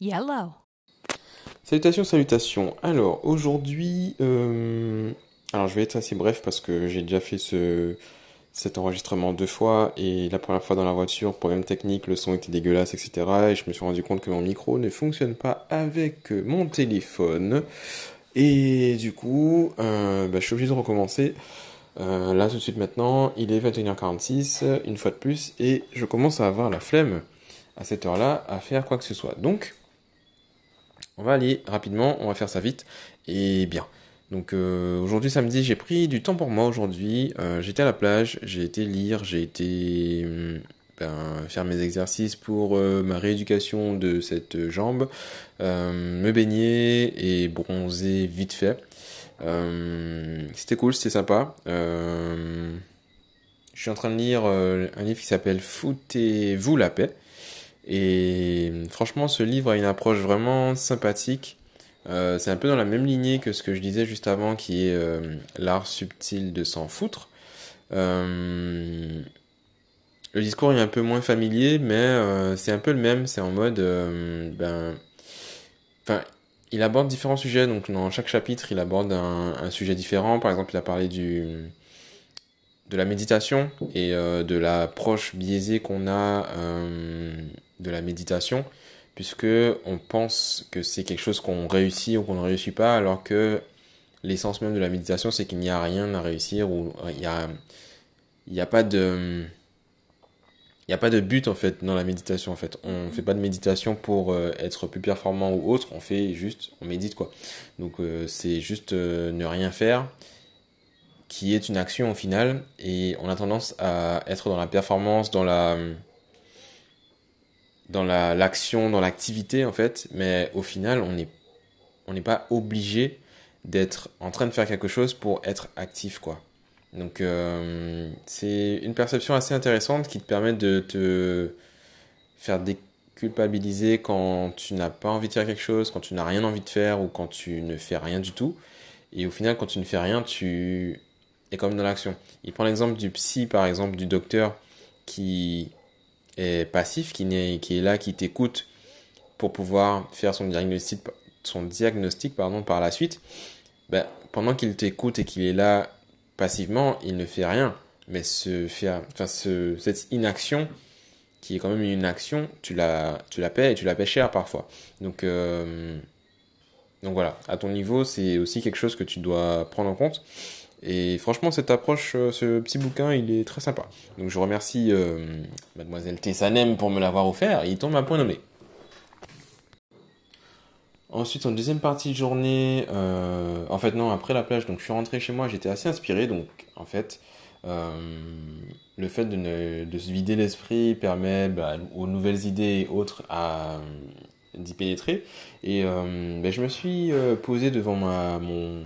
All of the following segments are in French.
Yellow. Salutations, salutations. Alors aujourd'hui, euh, alors je vais être assez bref parce que j'ai déjà fait ce, cet enregistrement deux fois et la première fois dans la voiture, problème technique, le son était dégueulasse, etc. Et je me suis rendu compte que mon micro ne fonctionne pas avec mon téléphone. Et du coup, euh, bah, je suis obligé de recommencer. Euh, là tout de suite maintenant, il est 21h46, une fois de plus, et je commence à avoir la flemme à cette heure-là à faire quoi que ce soit. Donc, on va aller rapidement, on va faire ça vite et bien. Donc euh, aujourd'hui samedi, j'ai pris du temps pour moi aujourd'hui. Euh, j'étais à la plage, j'ai été lire, j'ai été hum, ben, faire mes exercices pour euh, ma rééducation de cette jambe, me baigner et bronzer vite fait. c'était cool, c'était sympa. je suis en train de lire un livre qui s'appelle Foutez-vous la paix. Et franchement, ce livre a une approche vraiment sympathique. Euh, c'est un peu dans la même lignée que ce que je disais juste avant, qui est euh, l'art subtil de s'en foutre. Euh, le discours est un peu moins familier, mais c'est un peu le même. C'est en mode, ben, enfin, il aborde différents sujets. Donc dans chaque chapitre, il aborde un, un sujet différent. Par exemple, il a parlé du de la méditation et de l'approche biaisée qu'on a de la méditation, puisque on pense que c'est quelque chose qu'on réussit ou qu'on ne réussit pas, alors que l'essence même de la méditation, c'est qu'il n'y a rien à réussir ou il n'y a, a pas de il a pas de but en fait dans la méditation en fait. On ne fait pas de méditation pour euh, être plus performant ou autre, on fait juste, on médite quoi. Donc euh, c'est juste euh, ne rien faire qui est une action au final et on a tendance à être dans la performance, dans la dans l'action, dans l'activité en fait, mais au final, on n'est on pas obligé d'être en train de faire quelque chose pour être actif quoi. Donc euh, c'est une perception assez intéressante qui te permet de te faire déculpabiliser quand tu n'as pas envie de faire quelque chose, quand tu n'as rien envie de faire ou quand tu ne fais rien du tout. Et au final, quand tu ne fais rien, tu es comme dans l'action. Il prend l'exemple du psy, par exemple, du docteur qui passif, qui, est, est là, qui t'écoute pour pouvoir faire son diagnostic, son diagnostic pardon, par la suite, ben, pendant qu'il t'écoute et qu'il est là passivement, il ne fait rien. Mais ce, faire, enfin, ce, cette inaction, qui est quand même une action, tu la, tu la paies et tu la paies cher parfois. Donc, euh, donc voilà, à ton niveau, c'est aussi quelque chose que tu dois prendre en compte. Et franchement, cette approche, euh, ce petit bouquin, il est très sympa. Donc je remercie euh, mademoiselle Tessanem pour me l'avoir offert. Il tombe à point nommé. Ensuite, en deuxième partie de journée, euh, en fait non, après la plage, donc je suis rentré chez moi, j'étais assez inspiré, donc en fait, le fait de, se vider l'esprit permet bah, aux nouvelles idées et autres à d'y pénétrer. Et bah, je me suis posé devant mon,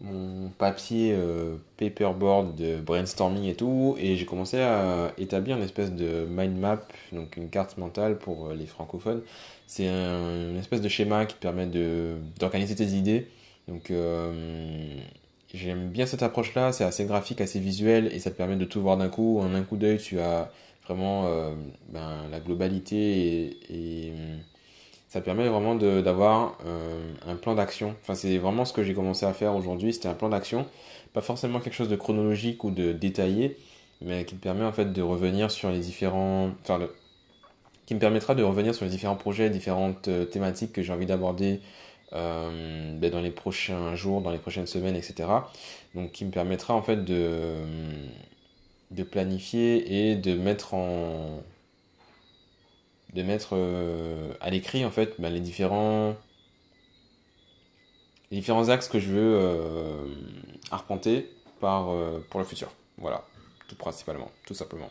mon papier euh, paperboard de brainstorming et tout, et j'ai commencé à établir une espèce de mind map, donc une carte mentale pour euh, les francophones. C'est un, une espèce de schéma qui permet de d'organiser tes idées. Donc euh, j'aime bien cette approche-là, c'est assez graphique, assez visuel, et ça te permet de tout voir d'un coup. En un coup d'œil, tu as vraiment ben, la globalité et ça permet vraiment d'avoir euh, un plan d'action. Enfin, c'est vraiment ce que j'ai commencé à faire aujourd'hui, c'était un plan d'action. Pas forcément quelque chose de chronologique ou de détaillé, mais qui me permet en fait de revenir sur les différents... Enfin, qui me permettra de revenir sur les différents projets, différentes euh, thématiques que j'ai envie d'aborder euh, ben, dans les prochains jours, dans les prochaines semaines, etc. Donc qui me permettra en fait de, de planifier et de mettre en, de mettre euh, à l'écrit en fait bah, les différents axes que je veux euh, arpenter par, euh, pour le futur. Voilà, tout principalement, tout simplement.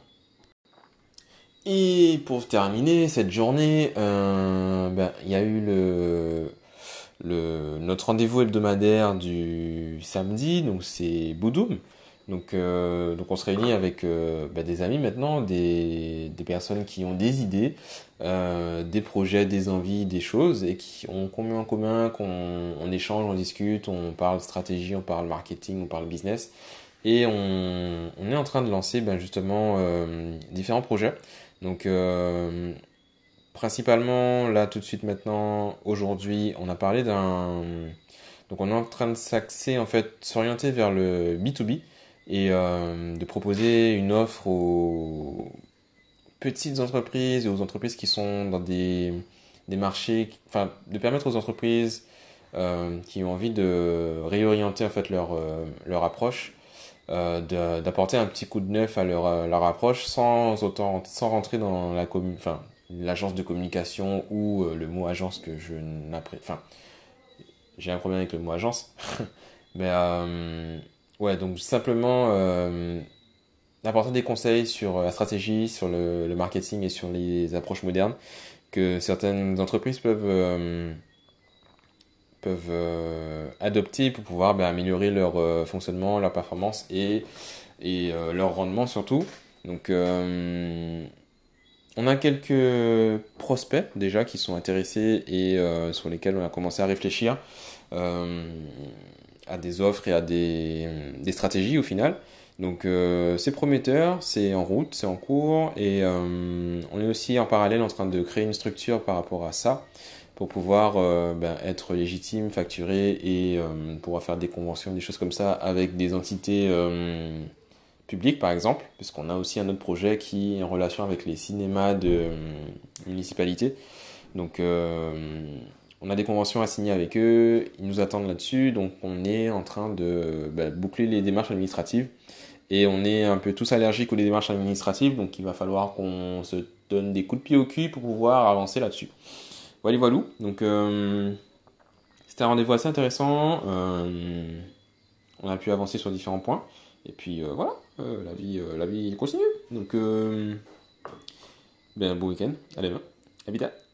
Et pour terminer cette journée, ben, il y a eu le, le, notre rendez-vous hebdomadaire du samedi, donc c'est Boudoum. Donc, euh, donc on se réunit avec euh, bah, des amis maintenant, des, des, personnes qui ont des idées, euh, des projets, des envies, des choses et qui ont combien en commun, qu'on on échange, on discute, on parle stratégie, on parle marketing, on parle business et on, on est en train de lancer ben, justement différents projets. Donc principalement, là, tout de suite maintenant, aujourd'hui, on a parlé d'un... Donc on est en train de s'axer, en fait, s'orienter vers le B2B et euh, de proposer une offre aux petites entreprises et aux entreprises qui sont dans des, des marchés, enfin, de permettre aux entreprises euh, qui ont envie de réorienter en fait leur, euh, leur approche, d'apporter un petit coup de neuf à leur, leur approche sans autant sans rentrer dans la l'agence de communication ou le mot agence que je n'apprécie. Enfin, j'ai un problème avec le mot agence. Mais ouais, donc simplement apporter des conseils sur la stratégie, sur le, marketing et sur les approches modernes que certaines entreprises peuvent peuvent euh, adopter pour pouvoir ben, améliorer leur euh, fonctionnement, leur performance et, euh, leur rendement surtout. Donc on a quelques prospects déjà qui sont intéressés et sur lesquels on a commencé à réfléchir à des offres et à des, stratégies au final. Donc c'est prometteur, c'est en route, c'est en cours et on est aussi en parallèle en train de créer une structure par rapport à ça pour pouvoir euh, ben, être légitime, facturé et euh, pouvoir faire des conventions, des choses comme ça avec des entités euh, publiques par exemple, puisqu'on a aussi un autre projet qui est en relation avec les cinémas de municipalité. Donc on a des conventions à signer avec eux, ils nous attendent là-dessus, donc on est en train de ben, boucler les démarches administratives. Et on est un peu tous allergiques aux démarches administratives, donc il va falloir qu'on se donne des coups de pied au cul pour pouvoir avancer là-dessus. Voilà, voilà. Donc, euh, c'était un rendez-vous assez intéressant. Euh, on a pu avancer sur différents points. Et puis, euh, voilà, la, vie, la vie continue. Donc, ben, bon week-end. Allez, à vite.